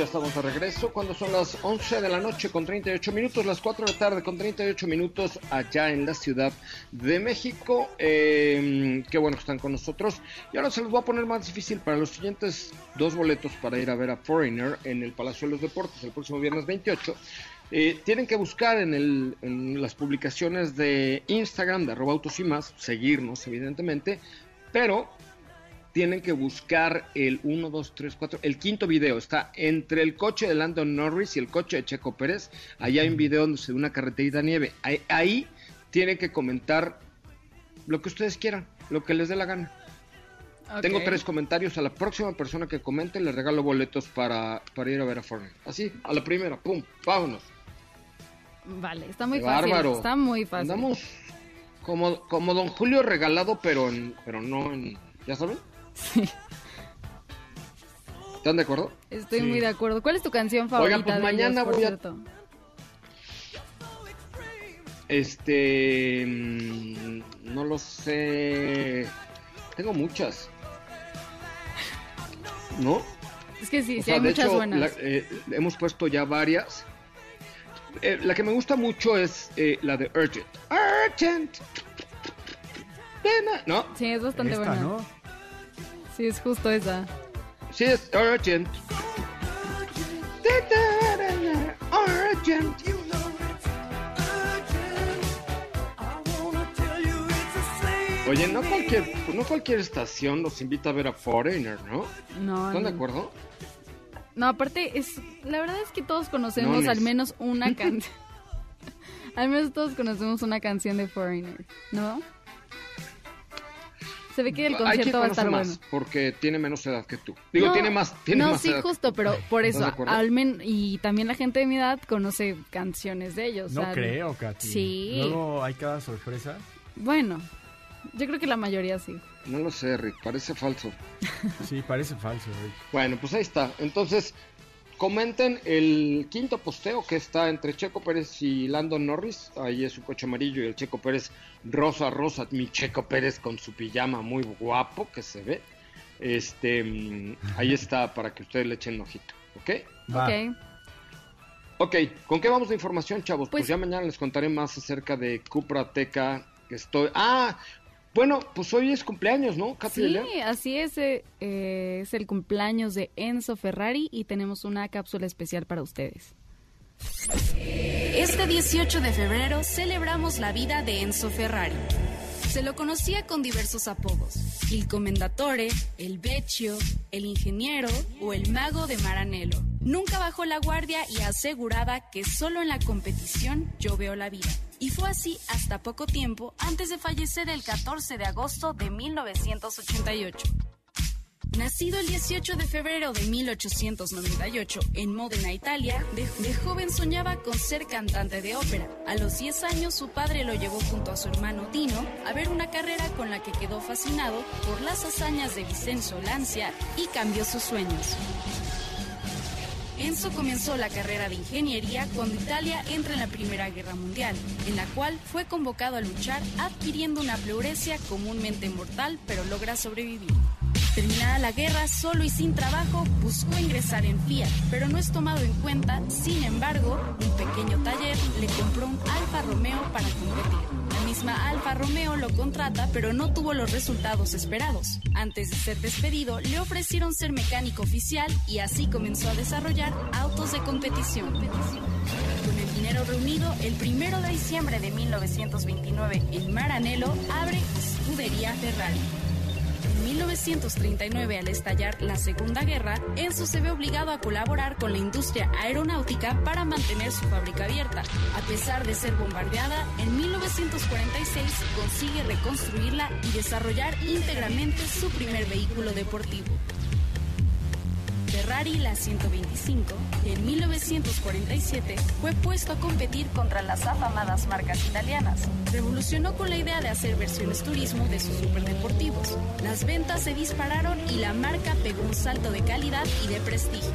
[SPEAKER 1] Ya estamos de regreso. Cuando son las 11 de la noche con 38 minutos, las 4 de la tarde con 38 minutos allá en la Ciudad de México. Eh, qué bueno que están con nosotros. Y ahora se los voy a poner más difícil para los siguientes dos boletos para ir a ver a Foreigner en el Palacio de los Deportes el próximo viernes 28. Eh, tienen que buscar en las publicaciones de Instagram de arroba autos y más, seguirnos evidentemente, pero tienen que buscar el 1, 2, 3, 4, el quinto video. Está entre el coche de Landon Norris y el coche de Checo Pérez. Allá hay un video donde se ve una carreterita de nieve. Ahí, ahí tienen que comentar lo que ustedes quieran, lo que les dé la gana. Tengo tres comentarios. A la próxima persona que comente le regalo boletos para, para ir a ver a Fortnite. Así, a la primera, pum, vámonos.
[SPEAKER 4] Vale, está muy
[SPEAKER 1] Qué
[SPEAKER 4] fácil.
[SPEAKER 1] bárbaro.
[SPEAKER 4] Está muy fácil.
[SPEAKER 1] Andamos como, como Don Julio regalado, pero, en, pero no en... ¿Ya saben?
[SPEAKER 4] Sí,
[SPEAKER 1] ¿Están de acuerdo?
[SPEAKER 4] estoy
[SPEAKER 5] Sí.
[SPEAKER 4] muy de acuerdo. ¿Cuál es tu canción favorita?
[SPEAKER 1] Oigan, pues
[SPEAKER 4] de
[SPEAKER 1] mañana
[SPEAKER 4] ellos, por
[SPEAKER 1] voy a-
[SPEAKER 4] cierto?
[SPEAKER 1] Este. mm, No lo sé. Tengo muchas. ¿No?
[SPEAKER 4] Es que sí,
[SPEAKER 1] O
[SPEAKER 4] sí
[SPEAKER 1] sea,
[SPEAKER 4] hay
[SPEAKER 1] de
[SPEAKER 4] muchas
[SPEAKER 1] hecho,
[SPEAKER 4] buenas.
[SPEAKER 1] la- eh, hemos puesto ya varias. Eh, la que me gusta mucho es eh, la de Urgent. Urgent. ¿No?
[SPEAKER 4] Sí, es bastante
[SPEAKER 5] Esta,
[SPEAKER 4] buena.
[SPEAKER 5] ¿no?
[SPEAKER 4] Sí, es justo esa.
[SPEAKER 1] Sí, es Urgent. Oye, no cualquier, no cualquier estación nos invita a ver a Foreigner, ¿no?
[SPEAKER 4] No,
[SPEAKER 1] ¿Están de acuerdo?
[SPEAKER 4] No, aparte, es la verdad es que todos conocemos
[SPEAKER 1] No,
[SPEAKER 4] al menos una canción. al menos todos conocemos una canción de Foreigner, ¿no? Se ve que el concierto va a estar
[SPEAKER 1] más,
[SPEAKER 4] bueno.
[SPEAKER 1] porque tiene menos edad que tú. Digo,
[SPEAKER 4] No,
[SPEAKER 1] tiene más, tiene
[SPEAKER 4] no,
[SPEAKER 1] más
[SPEAKER 4] sí,
[SPEAKER 1] edad.
[SPEAKER 4] justo, pero por
[SPEAKER 1] ¿Estás
[SPEAKER 4] eso,
[SPEAKER 1] de acuerdo?
[SPEAKER 4] al men y también la gente de mi edad conoce canciones de ellos.
[SPEAKER 5] No
[SPEAKER 4] o sea,
[SPEAKER 5] creo, Katy.
[SPEAKER 4] Sí.
[SPEAKER 5] Luego hay cada sorpresa.
[SPEAKER 4] Bueno, yo creo que la mayoría sí.
[SPEAKER 1] No lo sé, Rick, parece falso.
[SPEAKER 5] Sí, parece falso, Rick.
[SPEAKER 1] Bueno, pues ahí está. Entonces, comenten el quinto posteo que está entre Checo Pérez y Landon Norris. Ahí es su coche amarillo y el Checo Pérez rosa, rosa. Mi Checo Pérez con su pijama muy guapo que se ve. Este, mm, ahí está para que ustedes le echen ojito, ¿ok?
[SPEAKER 5] Va.
[SPEAKER 4] Ok.
[SPEAKER 1] Ok, ¿con qué vamos de información, chavos? Pues,
[SPEAKER 4] Pues-
[SPEAKER 1] ya mañana les contaré más acerca de Cupra Teca que estoy. Ah, bueno, pues hoy es cumpleaños, ¿no? Katy
[SPEAKER 4] Sí, así es. eh, eh, es el cumpleaños de Enzo Ferrari y tenemos una cápsula especial para ustedes.
[SPEAKER 6] Este 18 de febrero celebramos la vida de Enzo Ferrari. Se lo conocía con diversos apodos: el Comendatore, el Vecchio, el Ingeniero o el Mago de Maranello. Nunca bajó la guardia y aseguraba que solo en la competición yo veo la vida.
[SPEAKER 4] Y fue así hasta poco tiempo antes de fallecer el 14 de agosto de 1988. Nacido el 18 de febrero de 1898 en Módena, Italia, de, joven soñaba con ser cantante de ópera. A los 10 años su padre lo llevó junto a su hermano Dino a ver una carrera con la que quedó fascinado por las hazañas de Vicenzo Lancia y cambió sus sueños. Enzo comenzó la carrera de ingeniería cuando Italia entra en la Primera Guerra Mundial, en la cual fue convocado a luchar adquiriendo una pleuresia comúnmente mortal, pero logra sobrevivir. Terminada la guerra, solo y sin trabajo, buscó ingresar en Fiat, pero no es tomado en cuenta. Sin embargo, un pequeño taller le compró un Alfa Romeo para competir. Misma Alfa Romeo lo contrata, pero no tuvo los resultados esperados. Antes de ser despedido, le ofrecieron ser mecánico oficial y así comenzó a desarrollar autos de competición. Con el dinero reunido, el 1 de diciembre de 1929 en Maranello abre Scuderia Ferrari. En 1939, al estallar la Segunda Guerra, Enzo se ve obligado a colaborar con la industria aeronáutica para mantener su fábrica abierta. A pesar de ser bombardeada, en 1946 consigue reconstruirla y desarrollar íntegramente su primer vehículo deportivo. Ferrari la 125, que en 1947 fue puesto a competir contra las afamadas marcas italianas. Revolucionó con la idea de hacer versiones turismo de sus superdeportivos. Las ventas se dispararon y la marca pegó un salto de calidad y de prestigio.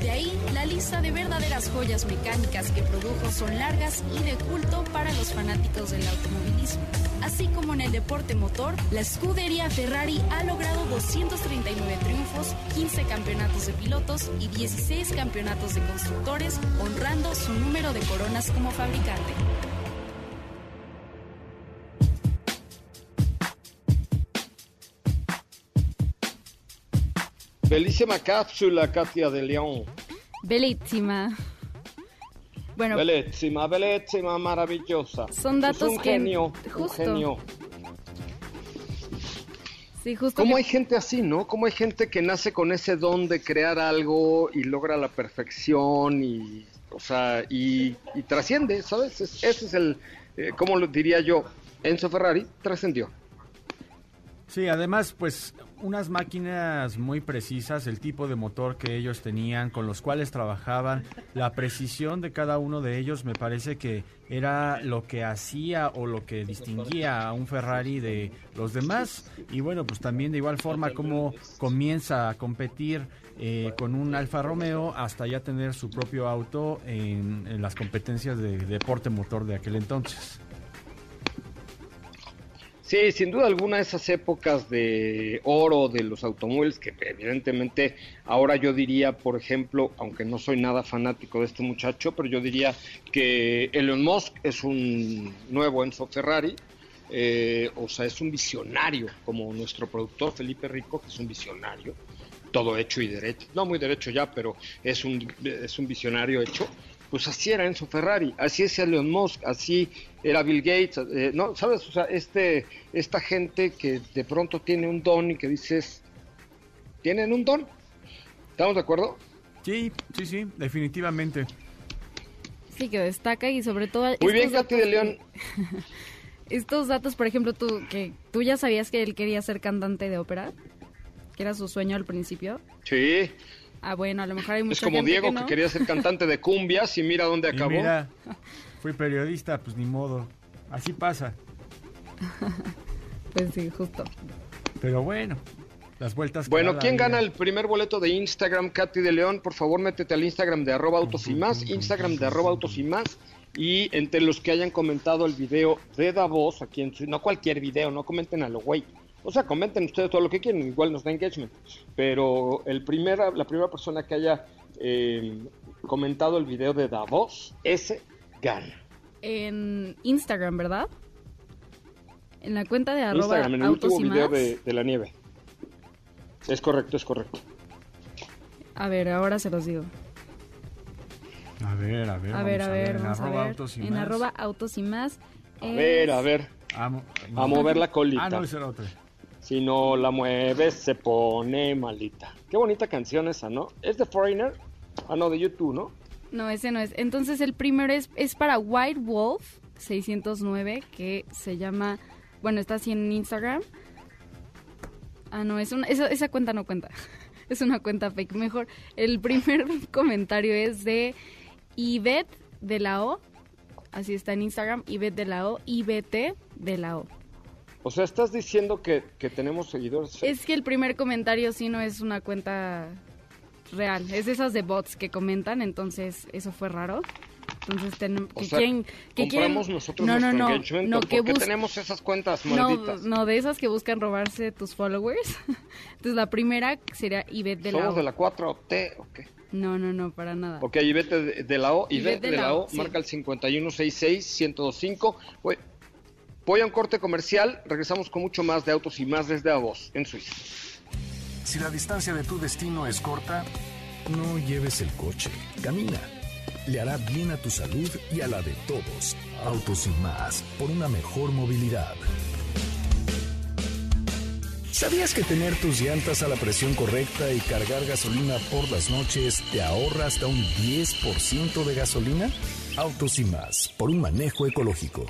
[SPEAKER 4] De ahí, la lista de verdaderas joyas mecánicas que produjo son largas y de culto para los fanáticos del automovilismo. Así como en el deporte motor, la escudería Ferrari ha logrado 239 triunfos, 15 campeonatos de pilotos y 16 campeonatos de constructores, honrando su número de coronas como fabricante.
[SPEAKER 1] Bellísima cápsula, Katia de León.
[SPEAKER 7] Bellísima. Bueno,
[SPEAKER 1] Bellísima, bellísima, maravillosa.
[SPEAKER 7] Son datos
[SPEAKER 1] Es un
[SPEAKER 7] que-
[SPEAKER 1] genio,
[SPEAKER 7] justo.
[SPEAKER 1] un genio.
[SPEAKER 7] sí, justo.
[SPEAKER 1] ¿Cómo
[SPEAKER 7] que-
[SPEAKER 1] hay gente así, no? ¿Cómo hay gente que nace con ese don de crear algo y logra la perfección y, o sea, y, y trasciende, ¿sabes? Es- ese es el, eh, ¿cómo lo diría yo? Enzo Ferrari trascendió.
[SPEAKER 5] Sí, además, pues unas máquinas muy precisas, el tipo de motor que ellos tenían, con los cuales trabajaban, la precisión de cada uno de ellos, me parece que era lo que hacía o lo que distinguía a un Ferrari de los demás. Y bueno, pues también de igual forma como comienza a competir eh, con un Alfa Romeo hasta ya tener su propio auto en, en las competencias de deporte motor de aquel entonces.
[SPEAKER 1] Sí, sin duda alguna esas épocas de oro de los automóviles, que evidentemente ahora yo diría, por ejemplo, aunque no soy nada fanático de este muchacho, pero yo diría que Elon Musk es un nuevo Enzo Ferrari, eh, o sea, es un visionario, como nuestro productor Felipe Rico, que es un visionario, todo hecho y derecho, no muy derecho ya, pero es un, es un visionario hecho. Pues así era Enzo Ferrari, así es Elon Musk, así era Bill Gates, eh, no, sabes, o sea, este, esta gente que de pronto tiene un don y que dices, tienen un don, ¿estamos de acuerdo?
[SPEAKER 5] Sí, sí, sí, definitivamente.
[SPEAKER 7] Sí, que destaca y sobre todo...
[SPEAKER 1] Muy
[SPEAKER 7] estos
[SPEAKER 1] bien, Katy de
[SPEAKER 7] datos
[SPEAKER 1] León.
[SPEAKER 7] Estos datos, por ejemplo, tú que tú ya sabías que él quería ser cantante de ópera, que era su sueño al principio.
[SPEAKER 1] Sí,
[SPEAKER 7] Ah, bueno, a lo mejor hay mucha
[SPEAKER 1] es como
[SPEAKER 7] gente
[SPEAKER 1] Diego
[SPEAKER 7] que,
[SPEAKER 1] quería ser cantante de cumbias y mira dónde
[SPEAKER 5] Y
[SPEAKER 1] acabó.
[SPEAKER 5] mira, fui periodista, pues ni modo. Así pasa.
[SPEAKER 7] Pues sí, justo.
[SPEAKER 5] Pero bueno, las vueltas.
[SPEAKER 1] Bueno, ¿quién
[SPEAKER 5] vida.
[SPEAKER 1] gana el primer boleto de Instagram, Katy de León? Por favor, métete al Instagram de arroba autos y más, Instagram de arroba autos y más. Y entre los que hayan comentado el video de Davos, aquí en su- no cualquier video, no comenten a lo güey. O sea, comenten ustedes todo lo que quieren, igual nos da engagement. Pero el primera, la primera persona que haya eh, comentado el video de Davos, ese gana.
[SPEAKER 7] En Instagram, ¿verdad? En la cuenta de arroba
[SPEAKER 1] Instagram, en el
[SPEAKER 7] autos
[SPEAKER 1] último
[SPEAKER 7] y
[SPEAKER 1] video
[SPEAKER 7] más.
[SPEAKER 1] de, de la nieve. Es correcto, es correcto.
[SPEAKER 7] A ver, ahora se los digo.
[SPEAKER 5] A ver, a ver.
[SPEAKER 7] A ver,
[SPEAKER 5] vamos
[SPEAKER 7] a ver,
[SPEAKER 5] en arroba
[SPEAKER 7] ver.
[SPEAKER 5] autos y
[SPEAKER 7] En
[SPEAKER 5] más.
[SPEAKER 7] arroba autos y más.
[SPEAKER 1] A ver, a ver.
[SPEAKER 5] A, mo-
[SPEAKER 1] A mover la
[SPEAKER 5] Ah,
[SPEAKER 1] colita.
[SPEAKER 5] no, esa era otra.
[SPEAKER 1] Si no la mueves, se pone malita. Qué bonita canción esa, ¿no? ¿Es de Foreigner? Ah, no, de YouTube, ¿no?
[SPEAKER 7] No, ese no es. Entonces el primero es, es para White Wolf
[SPEAKER 4] 609 que se llama, bueno, está así en Instagram. Ah, no, es una, esa, cuenta no cuenta. Es una cuenta fake. Mejor, el primer comentario es de Ivette de la O. Así está en Instagram, Ivette de la O, IBT de la O.
[SPEAKER 1] O sea, estás diciendo que, que tenemos seguidores.
[SPEAKER 4] Es que el primer comentario sí no es una cuenta real. Es de esas de bots que comentan, entonces eso fue raro. Entonces tenemos
[SPEAKER 1] O
[SPEAKER 4] que
[SPEAKER 1] sea,
[SPEAKER 4] quieren que quieren
[SPEAKER 1] nosotros
[SPEAKER 4] no, no, no,
[SPEAKER 1] engagement.
[SPEAKER 4] no
[SPEAKER 1] ¿Por
[SPEAKER 4] que bus-
[SPEAKER 1] tenemos esas cuentas
[SPEAKER 4] no,
[SPEAKER 1] malditas?
[SPEAKER 4] no, de esas que buscan robarse tus followers. Entonces la primera sería Ivette de la
[SPEAKER 1] ¿Somos
[SPEAKER 4] O.
[SPEAKER 1] de la 4T o qué?
[SPEAKER 4] No, no, no, para nada.
[SPEAKER 1] Ok, Ivete de, de la O,
[SPEAKER 4] Ivette
[SPEAKER 1] Ivette de la O,
[SPEAKER 4] sí.
[SPEAKER 1] marca el 5166-1025. Voy, a un corte comercial, regresamos con mucho más de autos y más desde Davos, en Suiza.
[SPEAKER 2] Si la distancia de tu destino es corta, no lleves el coche, camina. Le hará bien a tu salud y a la de todos. Autos y más, por una mejor movilidad. ¿Sabías que tener tus llantas a la presión correcta y cargar gasolina por las noches te ahorra hasta un 10% de gasolina? Autos y más, por un manejo ecológico.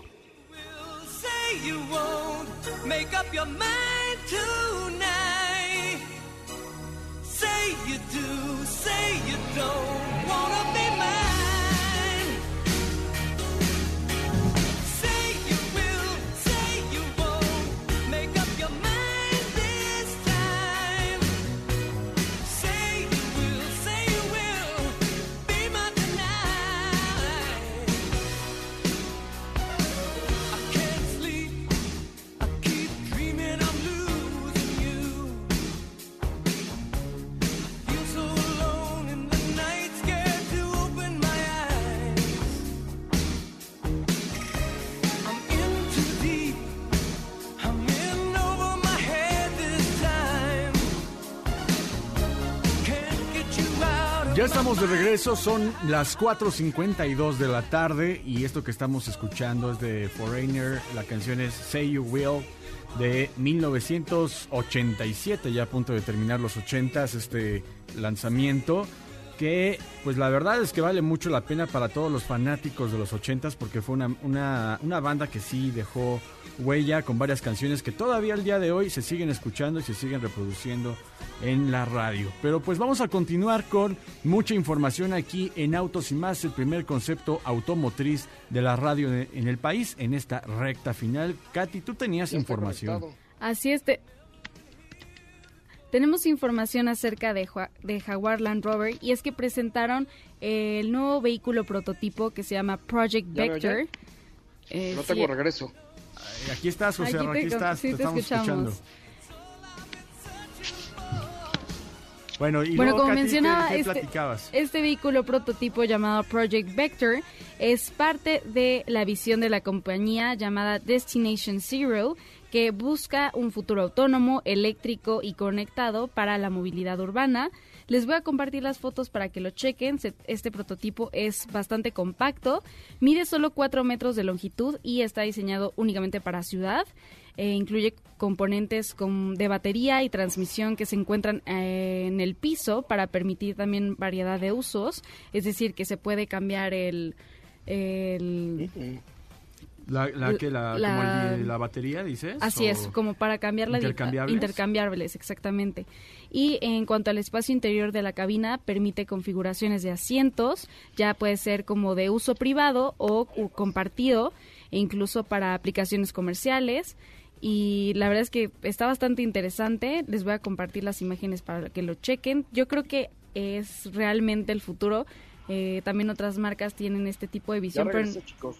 [SPEAKER 8] You won't make up your mind tonight. Say you do, say you don't
[SPEAKER 5] de regreso, son las 4.52 de la tarde y esto que estamos escuchando es de Foreigner, la canción es Say You Will de 1987, ya a punto de terminar los 80s este lanzamiento que pues la verdad es que vale mucho la pena para todos los fanáticos de los 80s porque fue una, una, una banda que sí dejó huella con varias canciones que todavía al día de hoy se siguen escuchando y se siguen reproduciendo en la radio. Pero pues vamos a continuar con mucha información aquí en Autos y más, el primer concepto automotriz de la radio en el país en esta recta final. Katy, tú tenías información.
[SPEAKER 1] conectado.
[SPEAKER 4] Así es. te- Tenemos información acerca de, de Jaguar Land Rover y es que presentaron eh, el nuevo vehículo prototipo que se llama Project
[SPEAKER 1] ¿Ya me
[SPEAKER 4] Vector. Eh,
[SPEAKER 1] No
[SPEAKER 4] sí,
[SPEAKER 1] tengo regreso.
[SPEAKER 5] Aquí estás, José,
[SPEAKER 4] Aquí
[SPEAKER 5] aquí, estás,
[SPEAKER 4] sí,
[SPEAKER 5] te
[SPEAKER 4] te
[SPEAKER 5] estamos
[SPEAKER 4] escuchamos.
[SPEAKER 5] escuchando. Bueno, y
[SPEAKER 4] Bueno,
[SPEAKER 5] luego,
[SPEAKER 4] como
[SPEAKER 5] Katy, ¿qué-
[SPEAKER 4] mencionaba,
[SPEAKER 5] ¿qué,
[SPEAKER 4] este,
[SPEAKER 5] platicabas?
[SPEAKER 4] este vehículo prototipo llamado Project Vector es parte de la visión de la compañía llamada Destination Zero, que busca un futuro autónomo, eléctrico y conectado para la movilidad urbana. Les voy a compartir las fotos para que lo chequen. Este prototipo es bastante compacto, mide solo 4 metros de longitud y está diseñado únicamente para ciudad. Eh, incluye componentes de batería y transmisión que se encuentran eh, en el piso para permitir también variedad de usos. Es decir, que se puede cambiar el-
[SPEAKER 5] La, la, que la,
[SPEAKER 4] la-
[SPEAKER 5] como el de la batería, dices?
[SPEAKER 4] Así
[SPEAKER 5] ¿O
[SPEAKER 4] es, como para cambiar la
[SPEAKER 5] intercambiables?
[SPEAKER 4] intercambiables, exactamente. Y en cuanto al espacio interior de la cabina, permite configuraciones de asientos, ya puede ser como de uso privado o compartido, e incluso para aplicaciones comerciales. Y la verdad es que está bastante interesante. Les voy a compartir las imágenes para que lo chequen. Yo creo que es realmente el futuro. Eh, también otras marcas tienen este tipo de
[SPEAKER 1] Ya
[SPEAKER 4] visión. pero-
[SPEAKER 1] regresé, chicos.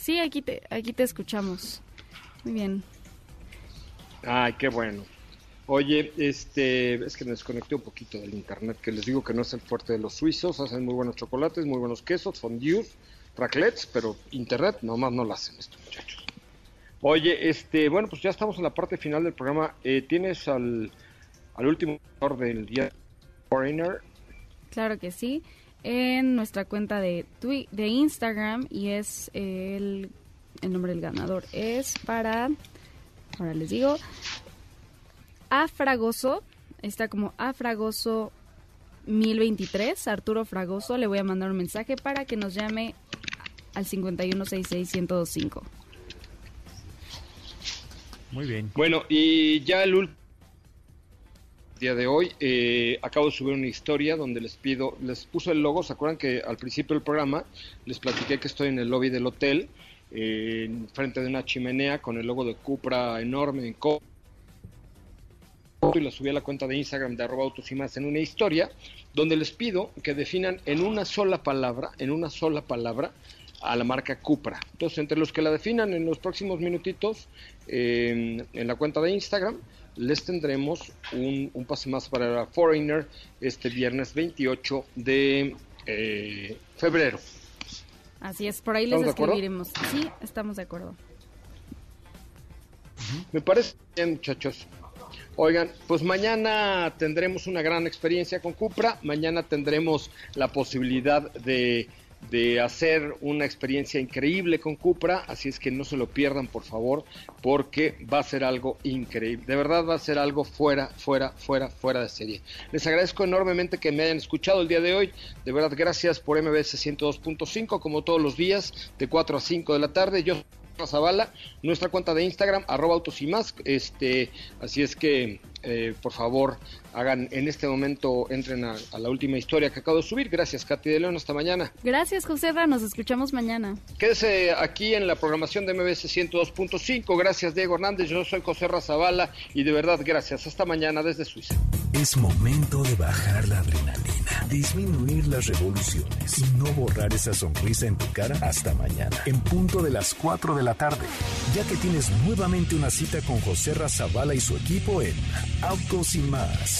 [SPEAKER 4] Sí, aquí te, aquí te escuchamos. Muy bien.
[SPEAKER 1] Ay, qué bueno. Oye, este, es que me desconecté un poquito del internet, que les digo que no es el fuerte de los suizos, hacen muy buenos chocolates, muy buenos quesos, fondues, raclettes, pero internet nomás no lo hacen estos muchachos. Oye, este, bueno, pues ya estamos en la parte final del programa. Eh, ¿Tienes al, al último del día Foreigner?
[SPEAKER 4] Claro que sí. En nuestra cuenta de, twi- de Instagram y es el, el nombre del ganador es para, ahora les digo, Afragoso. Está como Afragoso 1023, Arturo Fragoso. Le voy a mandar un mensaje para que nos llame
[SPEAKER 7] al 5166125.
[SPEAKER 5] Muy bien.
[SPEAKER 1] Bueno, y ya el último día de hoy. Eh, acabo de subir una historia donde les pido, les puse el logo, ¿se acuerdan que al principio del programa les platiqué que estoy en el lobby del hotel, eh, en frente de una chimenea con el logo de Cupra enorme en co y la subí a la cuenta de Instagram de arroba autos y más en una historia donde les pido que definan en una sola palabra, en una sola palabra, a la marca Cupra. Entonces, entre los que la definan en los próximos minutitos eh, en la cuenta de Instagram, les tendremos un, un pase más para Foreigner este viernes 28 de eh, febrero.
[SPEAKER 7] Así es, por ahí les escribiremos. Sí, estamos de acuerdo.
[SPEAKER 1] Me parece bien, muchachos. Oigan, pues mañana tendremos una gran experiencia con Cupra. Mañana tendremos la posibilidad de, de hacer una experiencia increíble con Cupra. Así es que no se lo pierdan, por favor, porque va a ser algo increíble. De verdad va a ser algo fuera, fuera, fuera, fuera de serie. Les agradezco enormemente que me hayan escuchado el día de hoy. De verdad, gracias por MBS 102.5, como todos los días, de 4 a 5 de la tarde. Yo Zavala, nuestra cuenta de Instagram, arroba autos y más, este, así es que eh, por favor hagan en este momento, entren a, a, la última historia que acabo de subir. Gracias, Katy de León, hasta mañana.
[SPEAKER 7] Gracias, José Ra, nos escuchamos mañana.
[SPEAKER 1] Quédese aquí en la programación de MBS 102.5. Gracias, Diego Hernández. Yo soy José Zavala y de verdad, gracias. Hasta mañana desde Suiza.
[SPEAKER 2] Es momento de bajar la adrenalina, disminuir las revoluciones y no borrar esa sonrisa en tu cara hasta mañana, en punto de las 4 de la tarde, ya que tienes nuevamente una cita con José Zavala y su equipo en Autos y más.